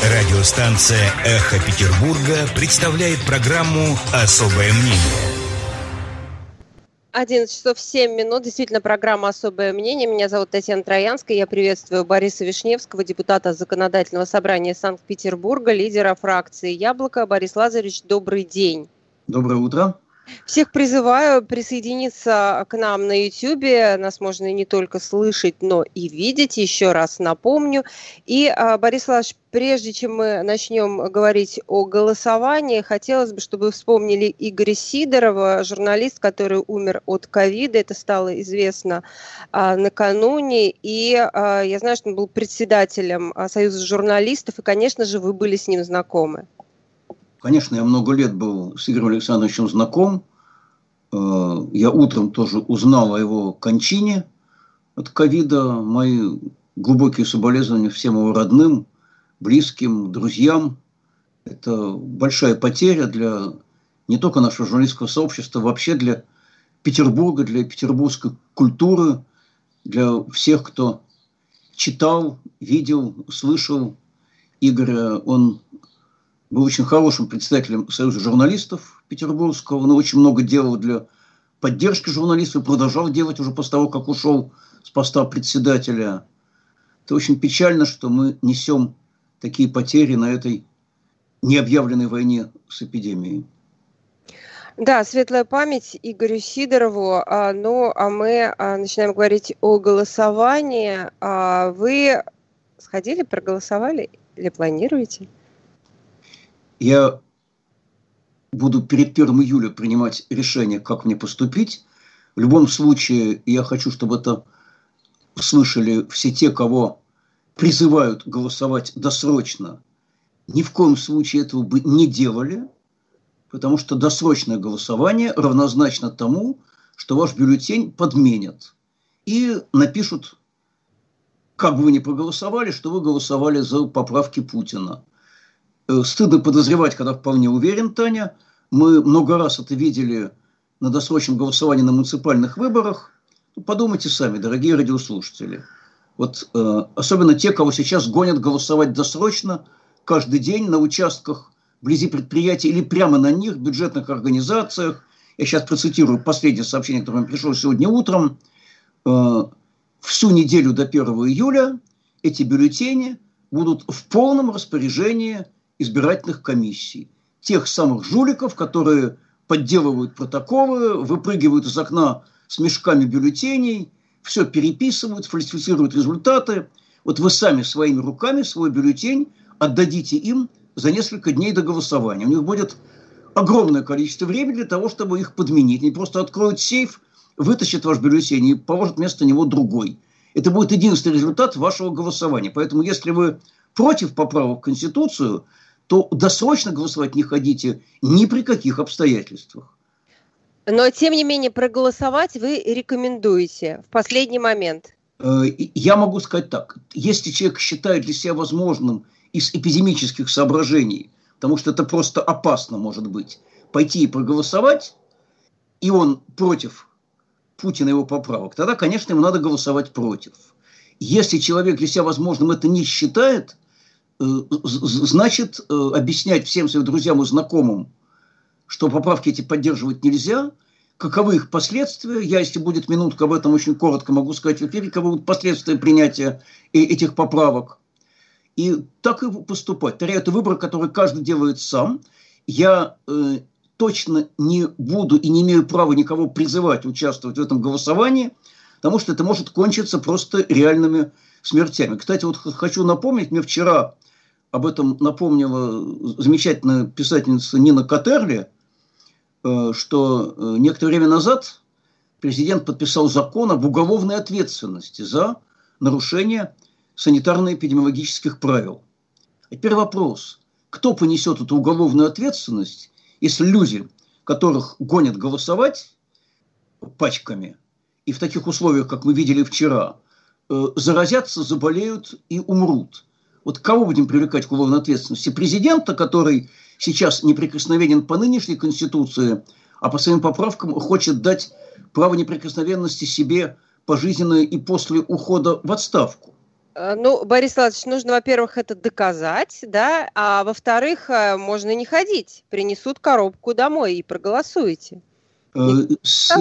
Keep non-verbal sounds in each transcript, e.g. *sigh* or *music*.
Радиостанция «Эхо Петербурга» представляет программу «Особое мнение». 11 часов 7 минут. Действительно, программа «Особое мнение». Меня зовут Татьяна Троянская. Я приветствую Бориса Вишневского, депутата Законодательного собрания Санкт-Петербурга, лидера фракции «Яблоко». Борис Лазаревич, добрый день. Доброе утро. Всех призываю присоединиться к нам на YouTube. Нас можно не только слышать, но и видеть. Еще раз напомню. И, а, Борис Иванович, прежде чем мы начнем говорить о голосовании, хотелось бы, чтобы вы вспомнили Игоря Сидорова, журналист, который умер от ковида. Это стало известно а, накануне. И а, я знаю, что он был председателем Союза журналистов. И, конечно же, вы были с ним знакомы. Конечно, я много лет был с Игорем Александровичем знаком. Э, я утром тоже узнал о его кончине от ковида. Мои глубокие соболезнования всем его родным, близким, друзьям. Это большая потеря для не только нашего журналистского сообщества, вообще для Петербурга, для петербургской культуры, для всех, кто читал, видел, слышал Игоря. Он был очень хорошим председателем Союза журналистов петербургского, он очень много делал для поддержки журналистов, продолжал делать уже после того, как ушел с поста председателя. Это очень печально, что мы несем такие потери на этой необъявленной войне с эпидемией. Да, светлая память Игорю Сидорову. А, ну, а мы а, начинаем говорить о голосовании. А, вы сходили, проголосовали или планируете? Я буду перед 1 июля принимать решение, как мне поступить. В любом случае, я хочу, чтобы это слышали все те, кого призывают голосовать досрочно. Ни в коем случае этого бы не делали, потому что досрочное голосование равнозначно тому, что ваш бюллетень подменят и напишут, как бы вы ни проголосовали, что вы голосовали за поправки Путина – стыдно подозревать, когда вполне уверен, Таня. Мы много раз это видели на досрочном голосовании на муниципальных выборах. Ну, подумайте сами, дорогие радиослушатели. Вот э, особенно те, кого сейчас гонят голосовать досрочно, каждый день на участках вблизи предприятий или прямо на них, бюджетных организациях. Я сейчас процитирую последнее сообщение, которое мне пришло сегодня утром. Э, всю неделю до 1 июля эти бюллетени будут в полном распоряжении избирательных комиссий. Тех самых жуликов, которые подделывают протоколы, выпрыгивают из окна с мешками бюллетеней, все переписывают, фальсифицируют результаты. Вот вы сами своими руками свой бюллетень отдадите им за несколько дней до голосования. У них будет огромное количество времени для того, чтобы их подменить. Они просто откроют сейф, вытащат ваш бюллетень и положат вместо него другой. Это будет единственный результат вашего голосования. Поэтому, если вы против поправок в Конституцию, то досрочно голосовать не ходите ни при каких обстоятельствах. Но, тем не менее, проголосовать вы рекомендуете в последний момент. Э, я могу сказать так. Если человек считает для себя возможным из эпидемических соображений, потому что это просто опасно может быть, пойти и проголосовать, и он против Путина и его поправок, тогда, конечно, ему надо голосовать против. Если человек для себя возможным это не считает – значит, э, объяснять всем своим друзьям и знакомым, что поправки эти поддерживать нельзя, каковы их последствия. Я, если будет минутка, об этом очень коротко могу сказать в эфире, каковы будут последствия принятия этих поправок. И так и поступать. Это выбор, который каждый делает сам. Я э, точно не буду и не имею права никого призывать участвовать в этом голосовании, потому что это может кончиться просто реальными смертями. Кстати, вот хочу напомнить, мне вчера об этом напомнила замечательная писательница Нина Катерли, э, что э, некоторое время назад президент подписал закон об уголовной ответственности за нарушение санитарно-эпидемиологических правил. А теперь вопрос, кто понесет эту уголовную ответственность, если люди, которых гонят голосовать пачками, и в таких условиях, как мы видели вчера, э, заразятся, заболеют и умрут – вот кого будем привлекать к уголовной ответственности? Президента, который сейчас неприкосновенен по нынешней Конституции, а по своим поправкам хочет дать право неприкосновенности себе пожизненно и после ухода в отставку. Э, ну, Борис Владимирович, нужно, во-первых, это доказать, да, а во-вторых, э, можно не ходить. Принесут коробку домой и проголосуете. Э, с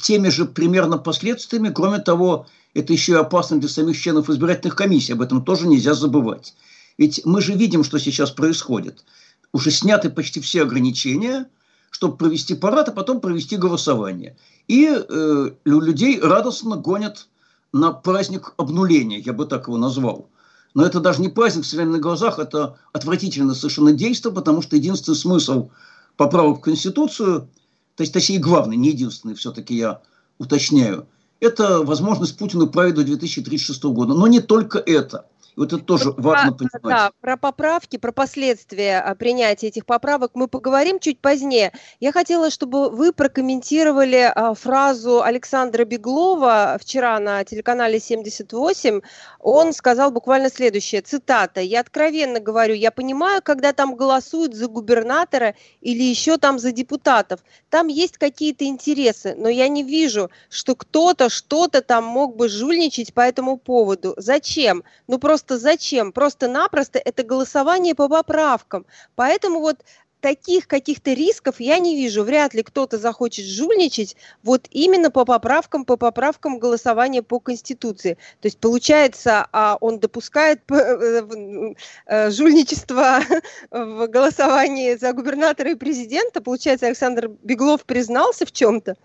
теми же примерно последствиями, кроме того, это еще и опасно для самих членов избирательных комиссий, об этом тоже нельзя забывать. Ведь мы же видим, что сейчас происходит. Уже сняты почти все ограничения, чтобы провести парад, а потом провести голосование. И э, людей радостно гонят на праздник обнуления, я бы так его назвал. Но это даже не праздник в современных глазах, это отвратительно совершенно действие, потому что единственный смысл поправок в Конституцию, то есть, точнее, главный, не единственный, все-таки я уточняю, это возможность Путину править до 2036 года. Но не только это – вот это тоже про, важно понимать. Да, про поправки, про последствия а, принятия этих поправок мы поговорим чуть позднее. Я хотела, чтобы вы прокомментировали а, фразу Александра Беглова вчера на телеканале 78. Он сказал буквально следующее, цитата, «Я откровенно говорю, я понимаю, когда там голосуют за губернатора или еще там за депутатов. Там есть какие-то интересы, но я не вижу, что кто-то что-то там мог бы жульничать по этому поводу. Зачем? Ну просто просто зачем? Просто-напросто это голосование по поправкам. Поэтому вот таких каких-то рисков я не вижу. Вряд ли кто-то захочет жульничать вот именно по поправкам, по поправкам голосования по Конституции. То есть, получается, а он допускает э, э, жульничество *laughs* в голосовании за губернатора и президента. Получается, Александр Беглов признался в чем-то?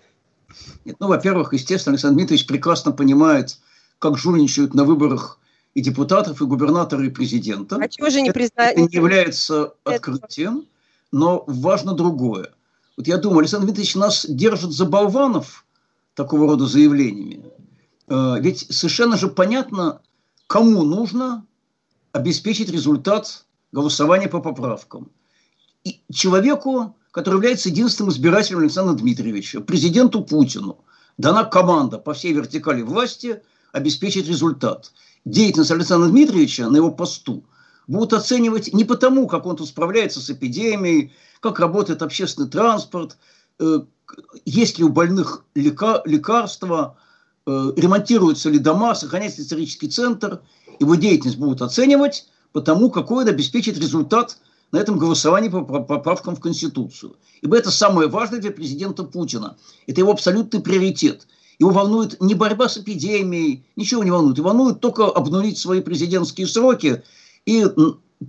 Нет, ну, во-первых, естественно, Александр Дмитриевич прекрасно понимает, как жульничают на выборах и депутатов, и губернатора, и президента. А чего же не признать? Это не является открытием, но важно другое. Вот я думаю, Александр Дмитриевич нас держит за болванов такого рода заявлениями. Э, ведь совершенно же понятно, кому нужно обеспечить результат голосования по поправкам. И человеку, который является единственным избирателем Александра Дмитриевича, президенту Путину, дана команда по всей вертикали власти обеспечить результат деятельность Александра Дмитриевича на его посту будут оценивать не потому, как он тут справляется с эпидемией, как работает общественный транспорт, э, есть ли у больных лека, лекарства, э, ремонтируются ли дома, сохраняется ли исторический центр. Его деятельность будут оценивать потому, какой он обеспечит результат на этом голосовании по поправкам в Конституцию. Ибо это самое важное для президента Путина. Это его абсолютный приоритет. Его волнует не борьба с эпидемией, ничего не волнует. Его волнует только обнулить свои президентские сроки и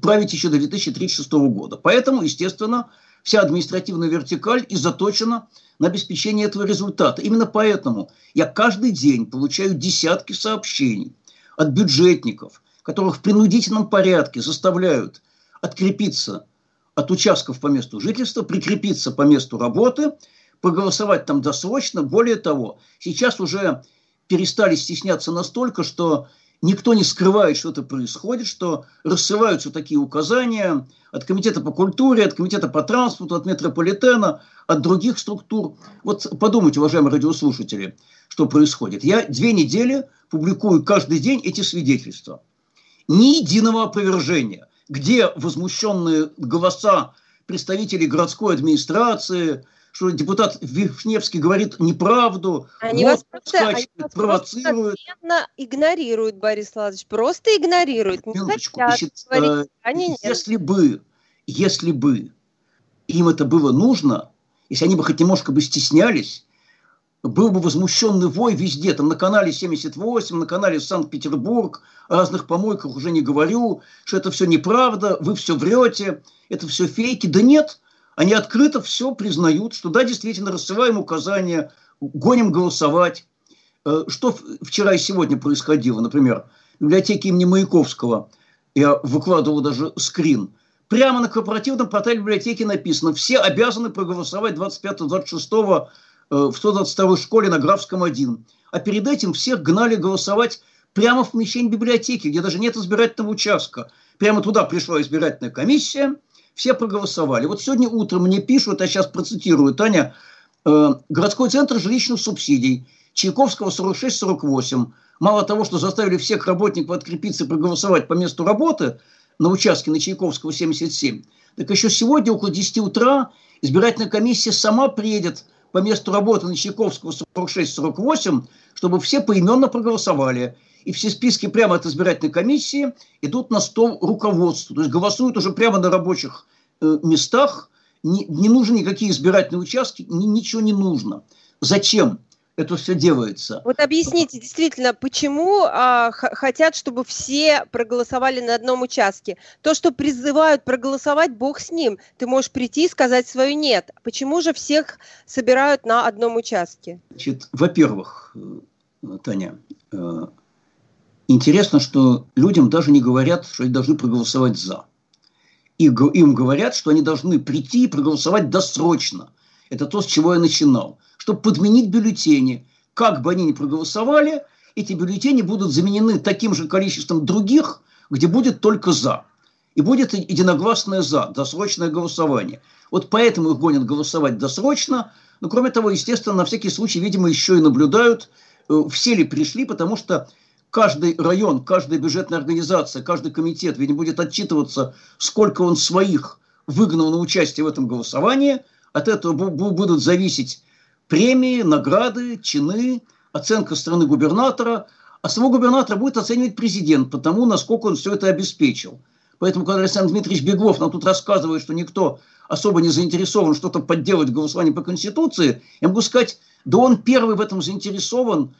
править еще до 2036 года. Поэтому, естественно, вся административная вертикаль и заточена на обеспечение этого результата. Именно поэтому я каждый день получаю десятки сообщений от бюджетников, которых в принудительном порядке заставляют открепиться от участков по месту жительства, прикрепиться по месту работы – проголосовать там досрочно. Более того, сейчас уже перестали стесняться настолько, что никто не скрывает, что это происходит, что рассылаются такие указания от Комитета по культуре, от Комитета по транспорту, от метрополитена, от других структур. Вот подумайте, уважаемые радиослушатели, что происходит. Я две недели публикую каждый день эти свидетельства. Ни единого опровержения, где возмущенные голоса представителей городской администрации, что депутат Вишневский говорит неправду, они вас просто, они вас провоцируют. Просто игнорируют, Борис Владимирович, просто игнорируют. Минуточку, значит, говорить, они если бы, если бы им это было нужно, если они бы хоть немножко бы стеснялись, был бы возмущенный вой везде, там на канале 78, на канале Санкт-Петербург, о разных помойках уже не говорю, что это все неправда, вы все врете, это все фейки. Да нет, они открыто все признают, что да, действительно, рассылаем указания, гоним голосовать. Э, что вчера и сегодня происходило, например, в библиотеке имени Маяковского, я выкладывал даже скрин, прямо на корпоративном портале библиотеки написано, все обязаны проголосовать 25-26 э, в 122 школе на Графском 1. А перед этим всех гнали голосовать прямо в помещении библиотеки, где даже нет избирательного участка. Прямо туда пришла избирательная комиссия – все проголосовали. Вот сегодня утром мне пишут, я сейчас процитирую, Таня, э, городской центр жилищных субсидий, Чайковского 46-48. Мало того, что заставили всех работников открепиться и проголосовать по месту работы на участке на Чайковского 77, так еще сегодня около 10 утра избирательная комиссия сама приедет по месту работы на Чайковского 46-48, чтобы все поименно проголосовали. И все списки прямо от избирательной комиссии идут на стол руководству. То есть голосуют уже прямо на рабочих э, местах, не, не нужны никакие избирательные участки, ни, ничего не нужно. Зачем? это все делается. Вот объясните, действительно, почему а, хотят, чтобы все проголосовали на одном участке? То, что призывают проголосовать, бог с ним. Ты можешь прийти и сказать свое «нет». Почему же всех собирают на одном участке? Значит, во-первых, э, Таня, э, интересно, что людям даже не говорят, что они должны проголосовать «за». И им говорят, что они должны прийти и проголосовать досрочно. Это то, с чего я начинал чтобы подменить бюллетени. Как бы они ни проголосовали, эти бюллетени будут заменены таким же количеством других, где будет только «за». И будет единогласное «за», досрочное голосование. Вот поэтому их гонят голосовать досрочно. Но, кроме того, естественно, на всякий случай, видимо, еще и наблюдают, э, все ли пришли, потому что каждый район, каждая бюджетная организация, каждый комитет, видимо, будет отчитываться, сколько он своих выгнал на участие в этом голосовании. От этого будут зависеть премии, награды, чины, оценка страны губернатора. А самого губернатора будет оценивать президент по тому, насколько он все это обеспечил. Поэтому, когда Александр Дмитриевич Беглов нам тут рассказывает, что никто особо не заинтересован что-то подделать в голосовании по Конституции, я могу сказать, да он первый в этом заинтересован,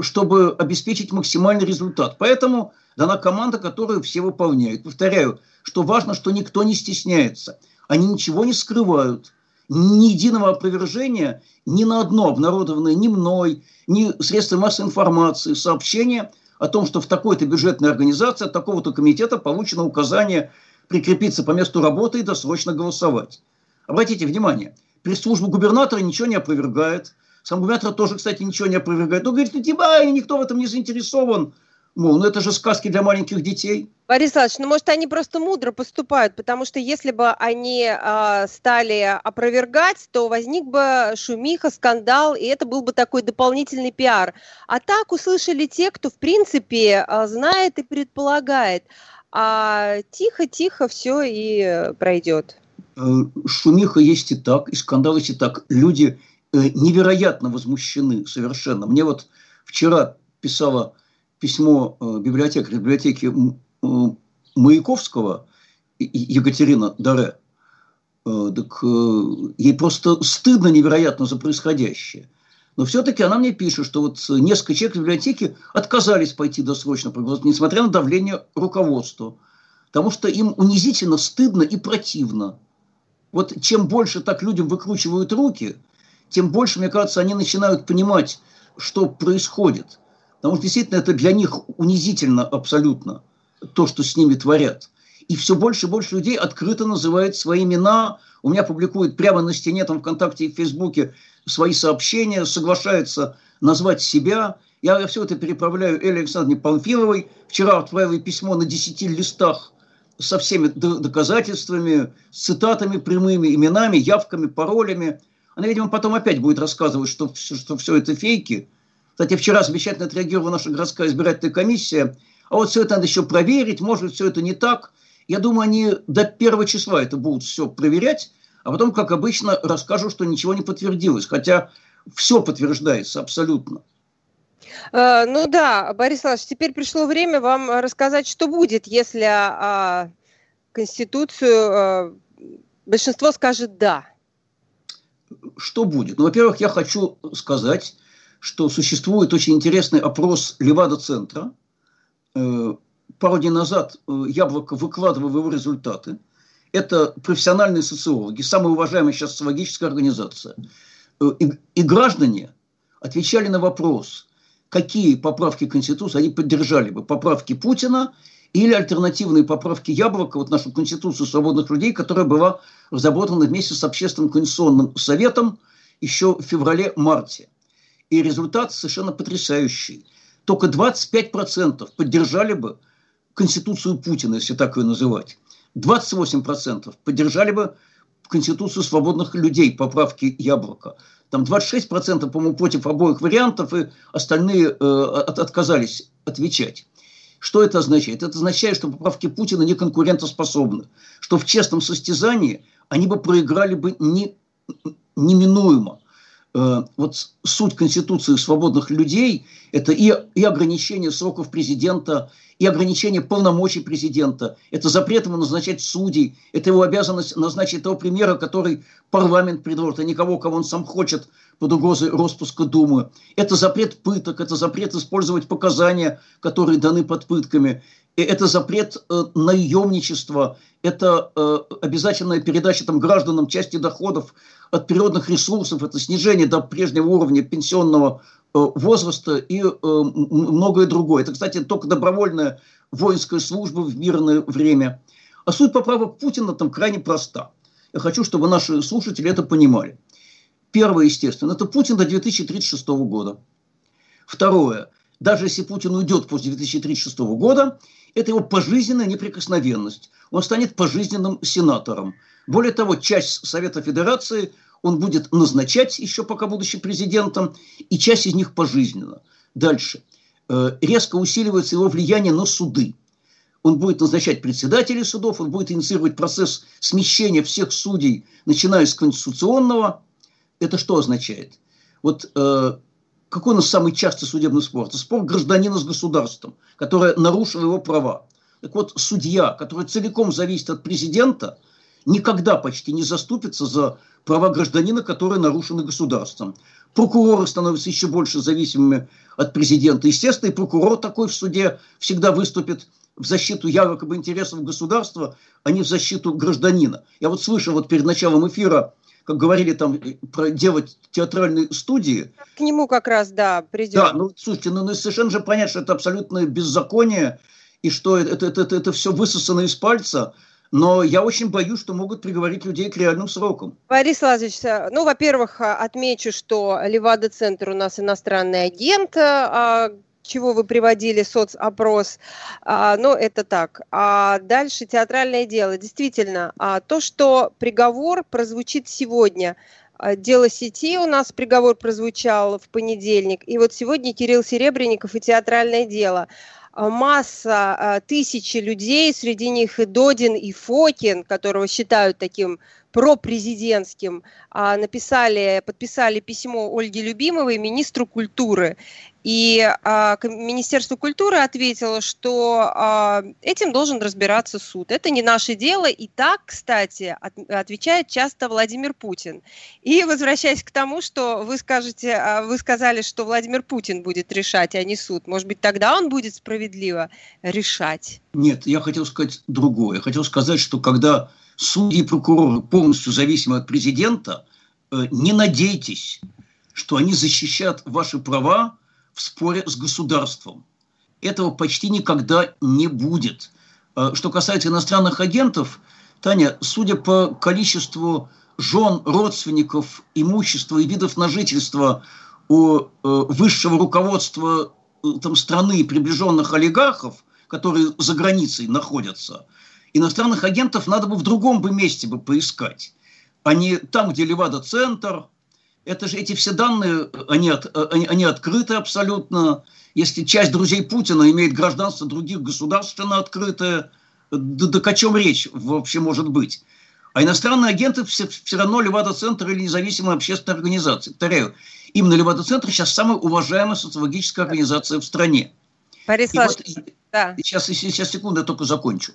чтобы обеспечить максимальный результат. Поэтому дана команда, которую все выполняют. Повторяю, что важно, что никто не стесняется. Они ничего не скрывают ни единого опровержения ни на одно обнародованное ни мной, ни средствами массовой информации сообщение о том, что в такой-то бюджетной организации от такого-то комитета получено указание прикрепиться по месту работы и досрочно голосовать. Обратите внимание, пресс-служба губернатора ничего не опровергает, сам губернатор тоже, кстати, ничего не опровергает. Он говорит, ну типа, никто в этом не заинтересован. Мол, ну это же сказки для маленьких детей. Борис Иванович, ну может они просто мудро поступают, потому что если бы они э, стали опровергать, то возник бы шумиха, скандал, и это был бы такой дополнительный пиар. А так услышали те, кто в принципе э, знает и предполагает. А тихо-тихо все и пройдет. Э, шумиха есть и так, и скандал есть и так. Люди невероятно возмущены совершенно. Мне вот вчера писала письмо э, библиотекаря библиотеки э, Маяковского Екатерина Даре, э, так ей просто стыдно невероятно за происходящее. Но все-таки она мне пишет, что вот несколько человек в библиотеке отказались пойти досрочно несмотря на давление руководства. Потому что им унизительно, стыдно и противно. Вот чем больше так людям выкручивают руки, тем больше, мне кажется, они начинают понимать, что происходит. Потому что действительно это для них унизительно абсолютно, то, что с ними творят. И все больше и больше людей открыто называют свои имена. У меня публикуют прямо на стене, там ВКонтакте и в Фейсбуке свои сообщения, соглашаются назвать себя. Я все это переправляю Эле Александровне Памфиловой. Вчера отправил письмо на 10 листах со всеми доказательствами, цитатами прямыми, именами, явками, паролями. Она, видимо, потом опять будет рассказывать, что, что все это фейки – кстати, вчера замечательно отреагировала наша городская избирательная комиссия. А вот все это надо еще проверить, может, все это не так. Я думаю, они до первого числа это будут все проверять, а потом, как обычно, расскажут, что ничего не подтвердилось. Хотя все подтверждается абсолютно. Э, ну да, Борис Иванович, теперь пришло время вам рассказать, что будет, если а, Конституцию а, большинство скажет «да». Что будет? Ну, во-первых, я хочу сказать, что существует очень интересный опрос Левада-центра. Э, пару дней назад э, Яблоко выкладывало его результаты. Это профессиональные социологи, самая уважаемая сейчас социологическая организация. Э, и, и граждане отвечали на вопрос, какие поправки Конституции они поддержали бы. Поправки Путина или альтернативные поправки Яблока, вот нашу Конституцию свободных людей, которая была разработана вместе с Общественным конституционным советом еще в феврале-марте. И результат совершенно потрясающий. Только 25% поддержали бы Конституцию Путина, если так ее называть. 28% поддержали бы Конституцию свободных людей, поправки Яблока. Там 26%, по-моему, против обоих вариантов, и остальные э, от, отказались отвечать. Что это означает? Это означает, что поправки Путина не конкурентоспособны, что в честном состязании они бы проиграли бы не, неминуемо. Э, вот суть Конституции свободных людей – это и, и ограничение сроков президента, и ограничение полномочий президента, это запрет ему назначать судей, это его обязанность назначить того премьера, который парламент предложит, а никого, кого он сам хочет под угрозой распуска Думы. Это запрет пыток, это запрет использовать показания, которые даны под пытками, это запрет э, наемничества, это э, обязательная передача там, гражданам части доходов от природных ресурсов, это снижение до прежнего уровня пенсионного э, возраста и э, многое другое. Это, кстати, только добровольная воинская служба в мирное время. А суть поправок Путина там крайне проста. Я хочу, чтобы наши слушатели это понимали. Первое, естественно, это Путин до 2036 года. Второе, даже если Путин уйдет после 2036 года, это его пожизненная неприкосновенность. Он станет пожизненным сенатором. Более того, часть Совета Федерации он будет назначать еще пока будучи президентом, и часть из них пожизненно. Дальше. Э, резко усиливается его влияние на суды. Он будет назначать председателей судов, он будет инициировать процесс смещения всех судей, начиная с конституционного. Это что означает? Вот э, какой у нас самый частый судебный спор? Это спор гражданина с государством, которое нарушило его права. Так вот, судья, который целиком зависит от президента, никогда почти не заступится за права гражданина, которые нарушены государством. Прокуроры становятся еще больше зависимыми от президента. Естественно, и прокурор такой в суде всегда выступит в защиту якобы интересов государства, а не в защиту гражданина. Я вот слышал вот перед началом эфира как говорили там, э, про делать театральные студии. К нему как раз, да, придем. Да, ну, слушайте, ну, ну совершенно же понятно, что это абсолютное беззаконие, и что это, это, это, это все высосано из пальца. Но я очень боюсь, что могут приговорить людей к реальным срокам. Борис Лазович, э, ну, во-первых, отмечу, что Левада-центр у нас иностранный агент, а, чего вы приводили соцопрос, а, но это так. А дальше театральное дело. Действительно, а, то, что приговор прозвучит сегодня, а, Дело сети у нас приговор прозвучал в понедельник, и вот сегодня Кирилл Серебренников и театральное дело. А, масса, а, тысячи людей, среди них и Додин, и Фокин, которого считают таким пропрезидентским, написали, подписали письмо Ольге Любимовой, министру культуры. И а, Министерство культуры ответило, что а, этим должен разбираться суд. Это не наше дело. И так, кстати, от, отвечает часто Владимир Путин. И возвращаясь к тому, что вы скажете, а, вы сказали, что Владимир Путин будет решать, а не суд. Может быть, тогда он будет справедливо решать? Нет, я хотел сказать другое. Я хотел сказать, что когда судьи и прокуроры полностью зависимы от президента, э, не надейтесь, что они защищат ваши права в споре с государством. Этого почти никогда не будет. А, что касается иностранных агентов, Таня, судя по количеству жен, родственников, имущества и видов на жительство у э, высшего руководства э, там, страны приближенных олигархов, которые за границей находятся, иностранных агентов надо бы в другом бы месте бы поискать, а не там, где Левада-центр – это же эти все данные, они, от, они, они открыты абсолютно. Если часть друзей Путина имеет гражданство других государственно открытое, да, да о чем речь вообще может быть? А иностранные агенты все, все равно Левада-центр или независимая общественная организация. Повторяю, именно Левада-центр сейчас самая уважаемая социологическая организация в стране. Борис вот, да. сейчас, сейчас, секунду, я только закончу.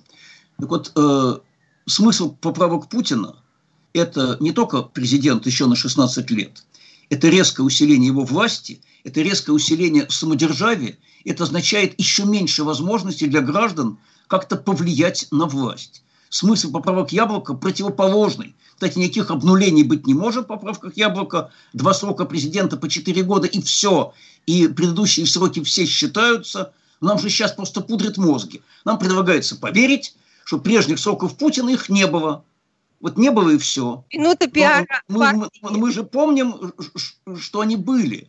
Так вот, э, смысл поправок Путина – это не только президент еще на 16 лет, это резкое усиление его власти, это резкое усиление самодержавия, это означает еще меньше возможностей для граждан как-то повлиять на власть. Смысл поправок Яблока противоположный. Кстати, никаких обнулений быть не может в поправках Яблока. Два срока президента по четыре года и все. И предыдущие сроки все считаются. Нам же сейчас просто пудрят мозги. Нам предлагается поверить, что прежних сроков Путина их не было. Вот не было и все. Минута пиара. Мы, мы, мы же помним, что они были.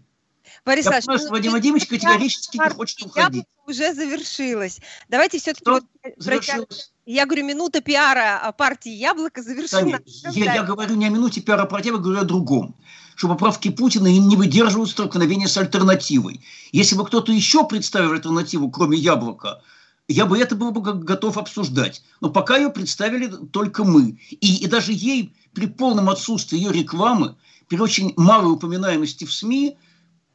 Борис Я понимаю, что Вадим Владимирович категорически не хочет уходить. Уже завершилась. Давайте все-таки... Вот завершилась? Я говорю, минута пиара партии «Яблоко» завершена. Я, я говорю не о минуте пиара партии, я говорю о другом. Что поправки Путина не выдерживают столкновения с альтернативой. Если бы кто-то еще представил альтернативу, кроме «Яблока», я бы это был бы готов обсуждать. Но пока ее представили только мы. И, и даже ей при полном отсутствии ее рекламы, при очень малой упоминаемости в СМИ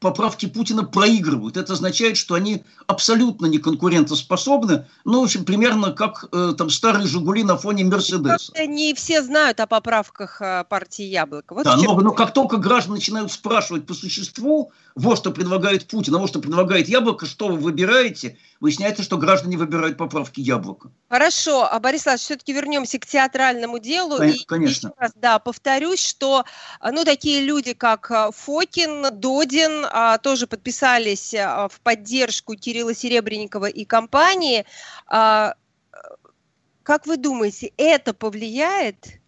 поправки Путина проигрывают. Это означает, что они абсолютно не конкурентоспособны, ну, в общем, примерно как э, там старые «Жигули» на фоне «Мерседеса». Не все знают о поправках э, партии «Яблоко». Вот да, но, но как только граждане начинают спрашивать по существу, вот что предлагает Путин, а вот что предлагает «Яблоко», что вы выбираете, выясняется, что граждане выбирают поправки «Яблоко». Хорошо, а Борис Иванович, все-таки вернемся к театральному делу. Конечно. И еще раз, да, повторюсь, что ну, такие люди, как э, Фокин, Додин, а, тоже подписались а, в поддержку Кирилла Серебренникова и компании. А, как вы думаете, это повлияет?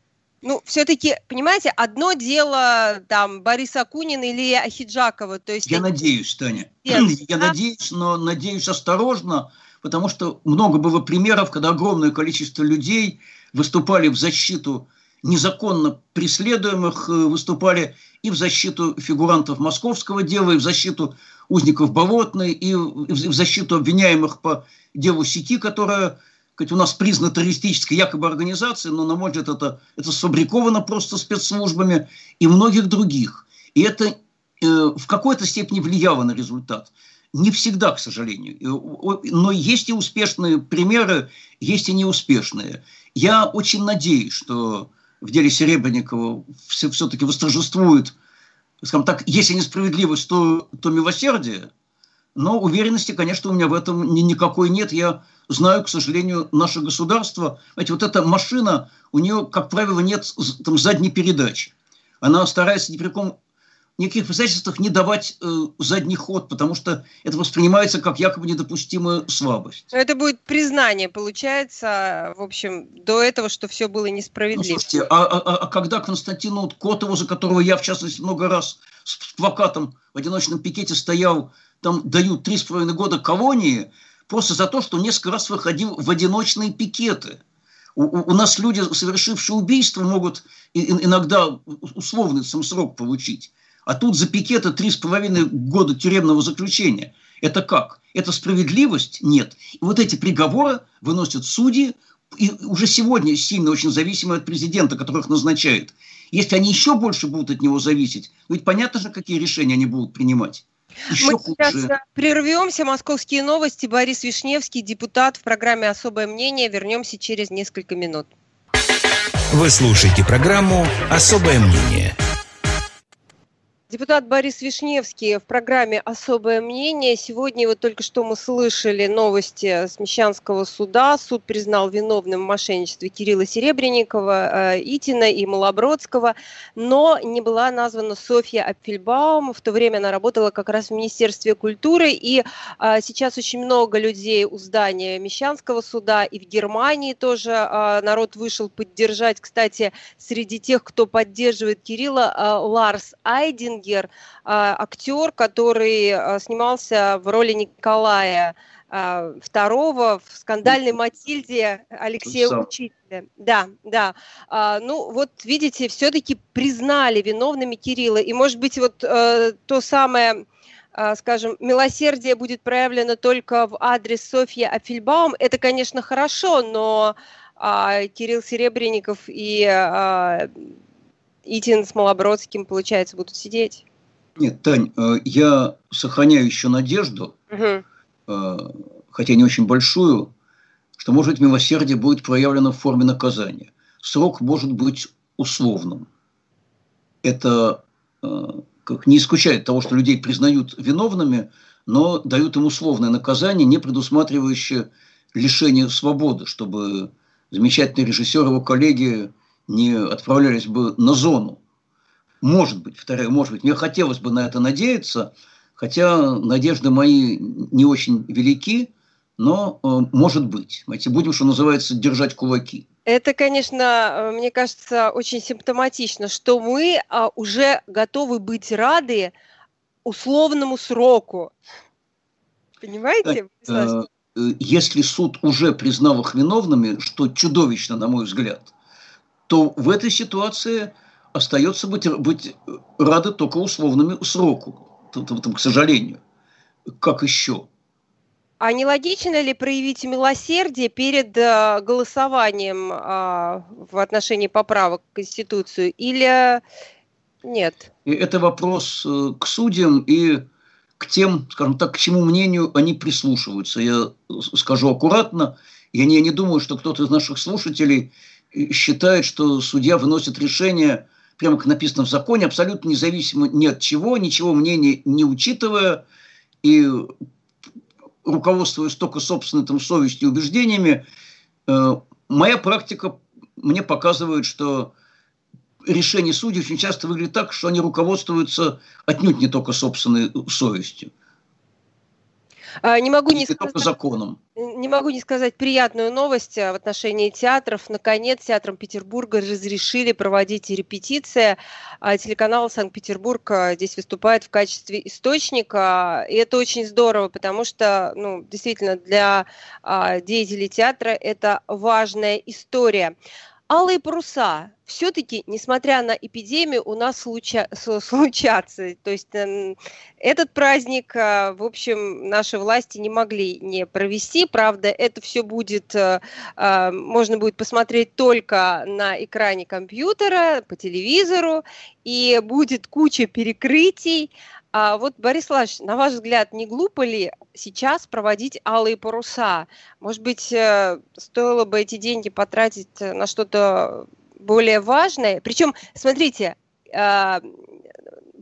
Ну, все-таки, понимаете, одно дело там Бориса Акунина или Ахиджакова. То есть Я надеюсь, Таня. Я надеюсь, но надеюсь осторожно, потому что много было примеров, когда огромное количество людей выступали в защиту незаконно преследуемых, э, выступали и в защиту фигурантов московского дела, и в защиту узников Болотной, и в защиту обвиняемых по делу сети, которая сказать, у нас признана террористической якобы организацией, но, на мой взгляд, это, это сфабриковано просто спецслужбами и многих других. И это э, в какой-то степени влияло на результат. Не всегда, к сожалению. Но есть и успешные примеры, есть и неуспешные. Я очень надеюсь, что в деле Серебренникова все, все-таки восторжествует, скажем так, если несправедливость, то, то милосердие. Но уверенности, конечно, у меня в этом ни, никакой нет. Я знаю, к сожалению, наше государство, знаете, вот эта машина, у нее, как правило, нет там, задней передачи. Она старается ни при каком никаких обстоятельствах не давать э, задний ход, потому что это воспринимается как якобы недопустимая слабость. Это будет признание, получается, в общем, до этого, что все было несправедливо. Ну, слушайте, а, а, а, а когда Константину Котову, за которого я, в частности, много раз с плакатом в одиночном пикете стоял, там дают три с половиной года колонии, просто за то, что несколько раз выходил в одиночные пикеты. У, у, у нас люди, совершившие убийство, могут иногда условный сам срок получить. А тут за пикета три с половиной года тюремного заключения. Это как? Это справедливость? Нет. И вот эти приговоры выносят судьи, и уже сегодня сильно очень зависимы от президента, которых назначают. Если они еще больше будут от него зависеть, ведь понятно же, какие решения они будут принимать. Еще Мы хуже. сейчас прервемся. Московские новости. Борис Вишневский, депутат в программе «Особое мнение». Вернемся через несколько минут. Вы слушаете программу «Особое мнение». Депутат Борис Вишневский в программе «Особое мнение». Сегодня вот только что мы слышали новости с Мещанского суда. Суд признал виновным в мошенничестве Кирилла Серебренникова, э, Итина и Малобродского, но не была названа Софья Апфельбаум. В то время она работала как раз в Министерстве культуры, и э, сейчас очень много людей у здания Мещанского суда, и в Германии тоже э, народ вышел поддержать. Кстати, среди тех, кто поддерживает Кирилла, Ларс Айдинг, Бергер, а, актер, который а, снимался в роли Николая а, второго в скандальной Матильде Алексея Учителя. Да, да. Ну, вот видите, все-таки признали виновными Кирилла. И, может быть, вот э, то самое скажем, милосердие будет проявлено только в адрес Софьи Афильбаум, это, конечно, хорошо, но Кирилл Серебренников и Итин с Малобродским, получается, будут сидеть. Нет, Тань, э, я сохраняю еще надежду, угу. хотя не очень большую, что, может быть, милосердие будет проявлено в форме наказания. Срок может быть условным. Это э, как, не исключает того, что людей признают виновными, но дают им условное наказание, не предусматривающее лишение свободы, чтобы замечательный режиссер его коллеги не отправлялись бы на зону. Может быть, вторая, может быть, мне хотелось бы на это надеяться, хотя надежды мои не очень велики, но э, может быть. Знаете, будем, что называется, держать кулаки. Это, конечно, э, мне кажется, очень симптоматично, что мы а, уже готовы быть рады условному сроку. Понимаете? Э, если суд уже признал их виновными, что чудовищно, на мой взгляд, то в этой ситуации остается быть, быть рады только условному сроку, к сожалению. Как еще? А не логично ли проявить милосердие перед э, голосованием а, в отношении поправок к Конституцию? Или, Нет. И это вопрос э, к судьям и к тем, скажем так, к чему мнению они прислушиваются. Я скажу аккуратно, я не, я не думаю, что кто-то из наших слушателей считает, что судья выносит решение, прямо как написано в законе, абсолютно независимо ни от чего, ничего мнения не учитывая, и руководствуясь только собственной там, совестью и убеждениями, э, моя практика мне показывает, что решения судей очень часто выглядят так, что они руководствуются отнюдь не только собственной совестью. А, не могу не, сказать, законом. не могу не сказать приятную новость а, в отношении театров. Наконец, театром Петербурга разрешили проводить репетиции. А, телеканал Санкт-Петербург здесь выступает в качестве источника. И это очень здорово, потому что, ну, действительно, для деятелей театра это важная история. Алые паруса все-таки, несмотря на эпидемию, у нас случа, *laughs* случатся. То есть э, этот праздник, э, в общем, наши власти не могли не провести. Правда, это все будет, э, можно будет посмотреть только на экране компьютера, по телевизору, и будет куча перекрытий. А вот, Борис Владимирович, на ваш взгляд, не глупо ли сейчас проводить алые паруса? Может быть, э, стоило бы эти деньги потратить на что-то более важное? Причем, смотрите, а,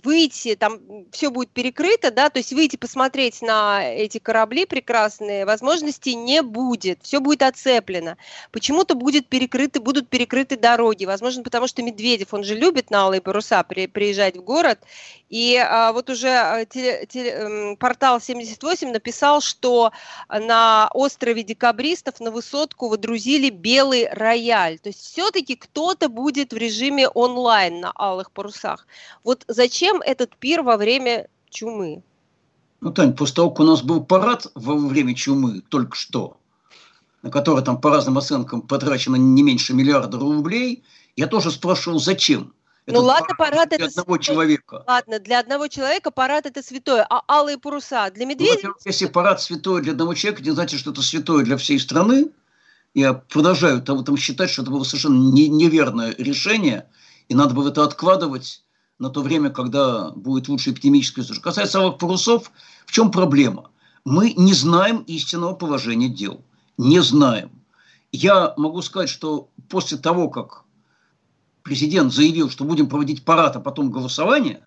выйти, там все будет перекрыто, да, то есть выйти посмотреть на эти корабли прекрасные возможности не будет, все будет оцеплено. Почему-то будет перекрыты, будут перекрыты дороги, возможно, потому что Медведев, он же любит на алые паруса при, приезжать в город, и а, вот уже а, теле, теле, портал 78 написал, что на острове Декабристов на высотку водрузили белый рояль, то есть все-таки кто-то будет в режиме онлайн на алых парусах. Вот зачем Зачем этот пир во время чумы? Ну, Тань, после того, как у нас был парад во время чумы только что, на который там по разным оценкам потрачено не меньше миллиарда рублей, я тоже спрашивал, зачем? Ну ладно, парад, для это одного святое. человека. Ладно, для одного человека парад это святое, а алые паруса для медведя? Ну, если парад святое для одного человека, не значит, что это святое для всей страны. Я продолжаю там, там считать, что это было совершенно не, неверное решение, и надо было это откладывать на то время, когда будет лучше эпидемическая Что касается парусов, в чем проблема? Мы не знаем истинного положения дел. Не знаем. Я могу сказать, что после того, как президент заявил, что будем проводить парад, а потом голосование,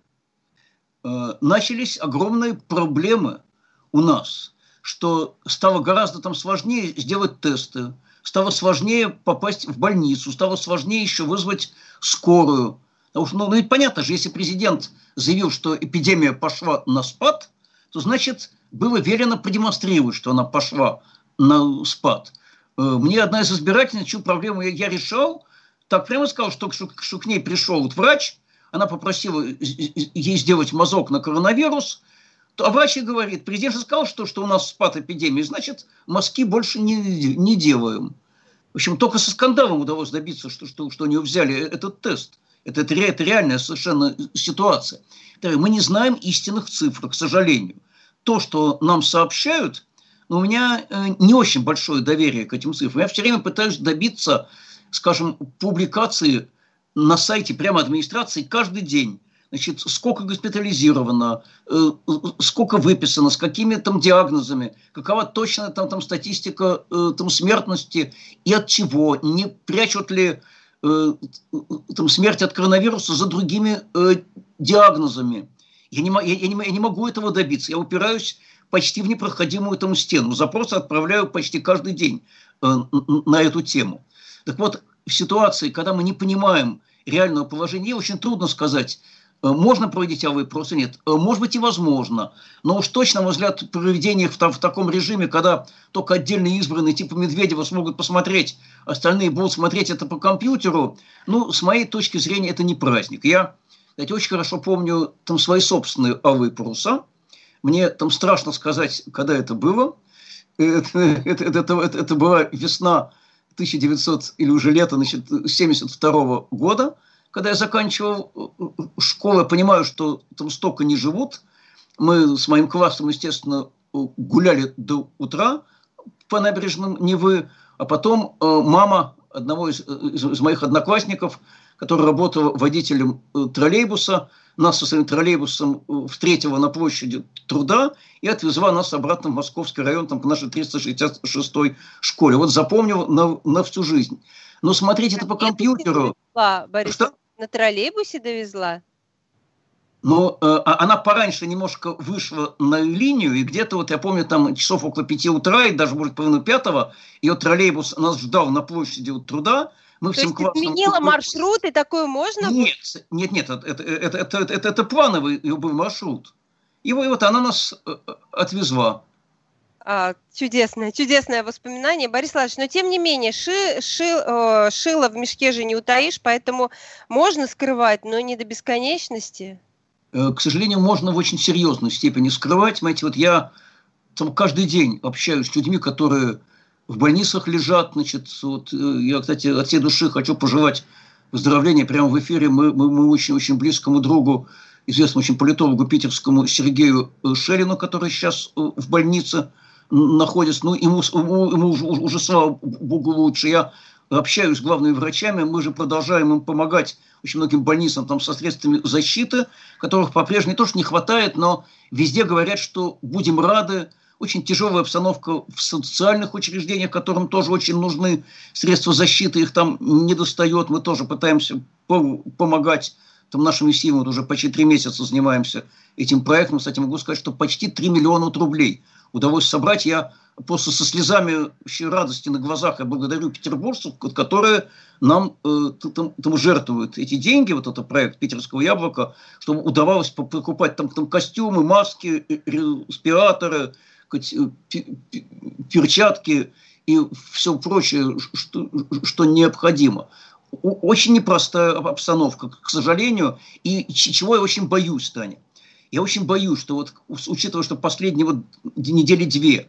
э, начались огромные проблемы у нас, что стало гораздо там сложнее сделать тесты, стало сложнее попасть в больницу, стало сложнее еще вызвать скорую – Потому что, ну, ну ведь понятно же, если президент заявил, что эпидемия пошла на спад, то значит было велено продемонстрировать, что она пошла на спад. Э, мне одна из избирательниц, чью проблему я, я решал, так прямо сказал, что, что, что к ней пришел вот врач, она попросила ей сделать мазок на коронавирус, а врач ей говорит, президент же сказал, что, что у нас спад эпидемии, значит, мазки больше не, не делаем. В общем, только со скандалом удалось добиться, что, что, что они взяли этот тест. Это, это, это реальная совершенно ситуация. Мы не знаем истинных цифр, к сожалению. То, что нам сообщают, но у меня э, не очень большое доверие к этим цифрам. Я все время пытаюсь добиться, скажем, публикации на сайте прямо администрации каждый день. Значит, сколько госпитализировано, э, сколько выписано, с какими там диагнозами, какова точная там, там статистика э, там, смертности и от чего, не прячут ли там, смерть от коронавируса за другими э, диагнозами. Я не, я, не, я не могу этого добиться. Я упираюсь почти в непроходимую там стену. Запросы отправляю почти каждый день э, на эту тему. Так вот, в ситуации, когда мы не понимаем реального положения, очень трудно сказать, Э, можно проводить АВ, просто нет. Э, может быть и возможно. Но уж точно, на мой взгляд, проведение в, в таком режиме, когда только отдельные избранные типа Медведева смогут посмотреть, остальные будут смотреть это по компьютеру, ну, с моей точки зрения, это не праздник. Я, кстати, очень хорошо помню там свои собственные АВ паруса. Мне там страшно сказать, когда это было. *laughs* Это, это, это, это, это была весна 1900 или уже лето, значит, 72 года – когда я заканчивал э, э, школу, я понимаю, что там столько не живут. Мы с моим классом, естественно, гуляли до утра по набережным Невы, а потом э, мама одного из, из, из моих одноклассников, который работал водителем э, троллейбуса, нас со своим троллейбусом э, встретила на площади труда и отвезла нас обратно в Московский район, там, к нашей 366-й школе. Вот запомнил на, на всю жизнь. Но смотрите, это по компьютеру. Борис, Что? На троллейбусе довезла? Но э, а она пораньше немножко вышла на линию, и где-то, вот я помню, там часов около пяти утра, и даже, может, половину пятого, ее троллейбус нас ждал на площади у труда, мы То всем есть классом... изменила маршрут, и такое можно? Нет, нет, нет, это, это, это, это, это, это плановый был маршрут. И вот она нас э, отвезла. А, чудесное, чудесное воспоминание, Борис Владимирович. Но тем не менее, ши, ши, э, шило в мешке же не утаишь, поэтому можно скрывать, но не до бесконечности. Э, к сожалению, можно в очень серьезной степени скрывать. Знаете, вот я там каждый день общаюсь с людьми, которые в больницах лежат. Значит, вот, э, я, кстати, от всей души хочу пожелать выздоровления прямо в эфире. Мы, мы, мы очень-очень близкому другу, известному очень политологу питерскому Сергею э, Шерину, который сейчас в больнице находится. Ну, ему, ему уже, уже, слава богу, лучше. Я общаюсь с главными врачами, мы же продолжаем им помогать очень многим больницам там, со средствами защиты, которых по-прежнему не то, что не хватает, но везде говорят, что будем рады, очень тяжелая обстановка в социальных учреждениях, которым тоже очень нужны средства защиты, их там не достает. Мы тоже пытаемся помогать там нашими силами, вот уже почти три месяца занимаемся этим проектом. Кстати, могу сказать, что почти 3 миллиона рублей удалось собрать. Я просто со слезами радости на глазах я благодарю петербуржцев, которые нам э, там, там жертвуют эти деньги, вот этот проект «Питерского яблока», чтобы удавалось покупать там, там костюмы, маски, э, респираторы, Э, перчатки и все прочее, что, что необходимо. Очень непростая обстановка, к сожалению, и чего я очень боюсь, Таня. Я очень боюсь, что вот, учитывая, что последние вот недели две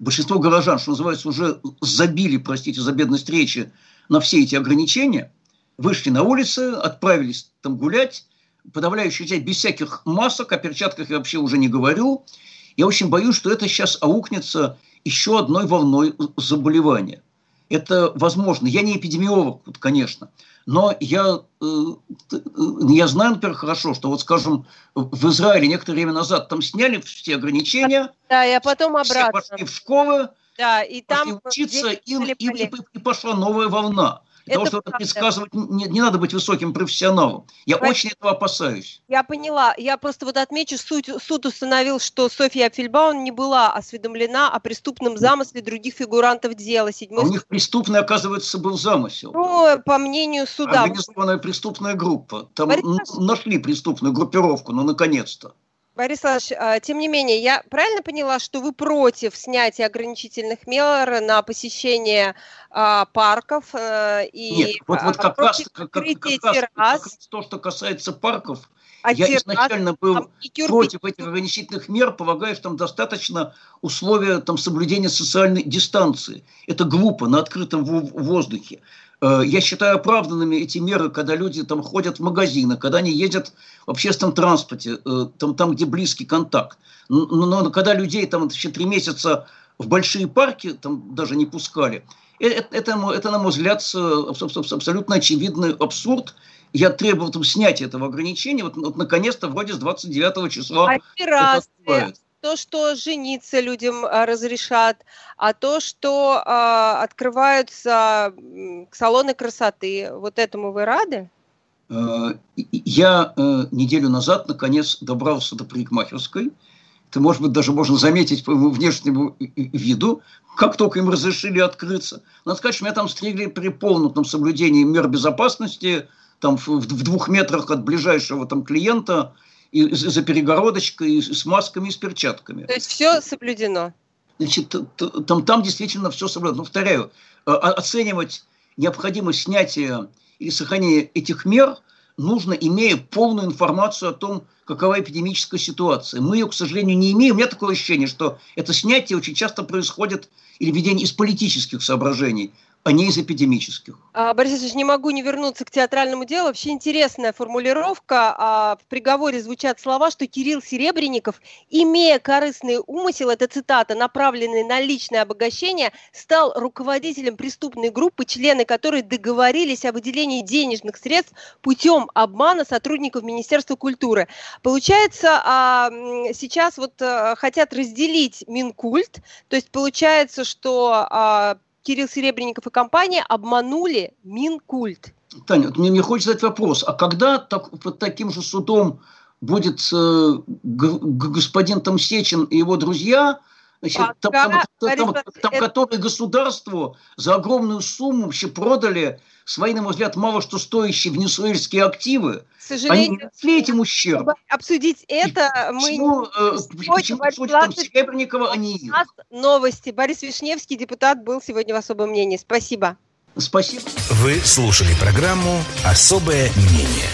большинство горожан, что называется, уже забили, простите за бедность речи, на все эти ограничения, вышли на улицы, отправились там гулять, подавляющая часть без всяких масок, о перчатках я вообще уже не говорю, я очень боюсь, что это сейчас аукнется еще одной волной заболевания. Это возможно. Я не эпидемиолог, конечно, но я, э, я знаю, например, хорошо, что вот, скажем, в Израиле некоторое время назад там сняли все ограничения. Да, я потом обратно. Все пошли в школы, да, и там учиться, и, и, и, и пошла новая волна. Для того, чтобы это предсказывать, не, не надо быть высоким профессионалом. Я Правильно. очень этого опасаюсь. Я поняла. Я просто вот отмечу, суть, суд установил, что Софья Фельбаун не была осведомлена о преступном замысле других фигурантов дела. Седьмой... А у них преступный, оказывается, был замысел. Ну, по мнению суда. Организованная преступная группа. Там Борис... нашли преступную группировку, ну, наконец-то. Борис Иванович, а, тем не менее, я правильно поняла, что вы против снятия ограничительных мер на посещение а, парков а, и Нет, вот, вот как, раз, как, как, как, раз, как раз то, что касается парков, а я изначально был против этих ограничительных мер, полагаю, что там достаточно условия там, соблюдения социальной дистанции. Это глупо на открытом воздухе. Э, я считаю оправданными эти меры, когда люди там ходят в магазины, когда они ездят в общественном транспорте, э, там, там где близкий контакт. Но, но когда людей там еще три месяца в большие парки там даже не пускали, это, это, это на мой взгляд, абсолютно очевидный абсурд. Я требовал там снятия этого ограничения. Вот, вот наконец-то вроде с 29 числа. Операция то, что жениться людям а, разрешат, а то, что а, открываются салоны красоты. Вот этому вы рады? Э, я э, неделю назад наконец добрался до парикмахерской. Это, может быть, даже можно заметить по внешнему виду, как только им разрешили открыться. Надо сказать, что меня там стригли при полном соблюдении мер безопасности, там в, в двух метрах от ближайшего там клиента – и за перегородочкой, и с масками, и с перчатками. То есть все соблюдено? Значит, там, там действительно все соблюдено. Но, повторяю, а, а, оценивать необходимость снятия или сохранения этих мер нужно, имея полную информацию о том, какова эпидемическая ситуация. Мы ее, к сожалению, не имеем. У меня такое ощущение, что это снятие очень часто происходит или введение из политических соображений. А не из эпидемических. А, Борис Ильич, не могу не вернуться к театральному делу. Вообще интересная формулировка. А, в приговоре звучат слова, что Кирилл Серебренников, имея корыстный умысел, это цитата, направленный на личное обогащение, стал руководителем преступной группы, члены которой договорились о выделении денежных средств путем обмана сотрудников Министерства культуры. Получается, а, сейчас вот хотят разделить Минкульт, то есть получается, что Кирилл Серебренников и компания обманули Минкульт. Таня, мне, мне хочется задать вопрос. А когда так, под таким же судом будет э, господин Тамсечин и его друзья, значит, там, там, там, там, которые государству за огромную сумму вообще продали свои, на мой взгляд, мало что стоящие венесуэльские активы, К сожалению, они несли этим ущерб. Обсудить это, мы почему, э, почему почему Серебренникова, а не их? Новости. Борис Вишневский, депутат, был сегодня в особом мнении. Спасибо. Спасибо. Вы слушали программу «Особое мнение».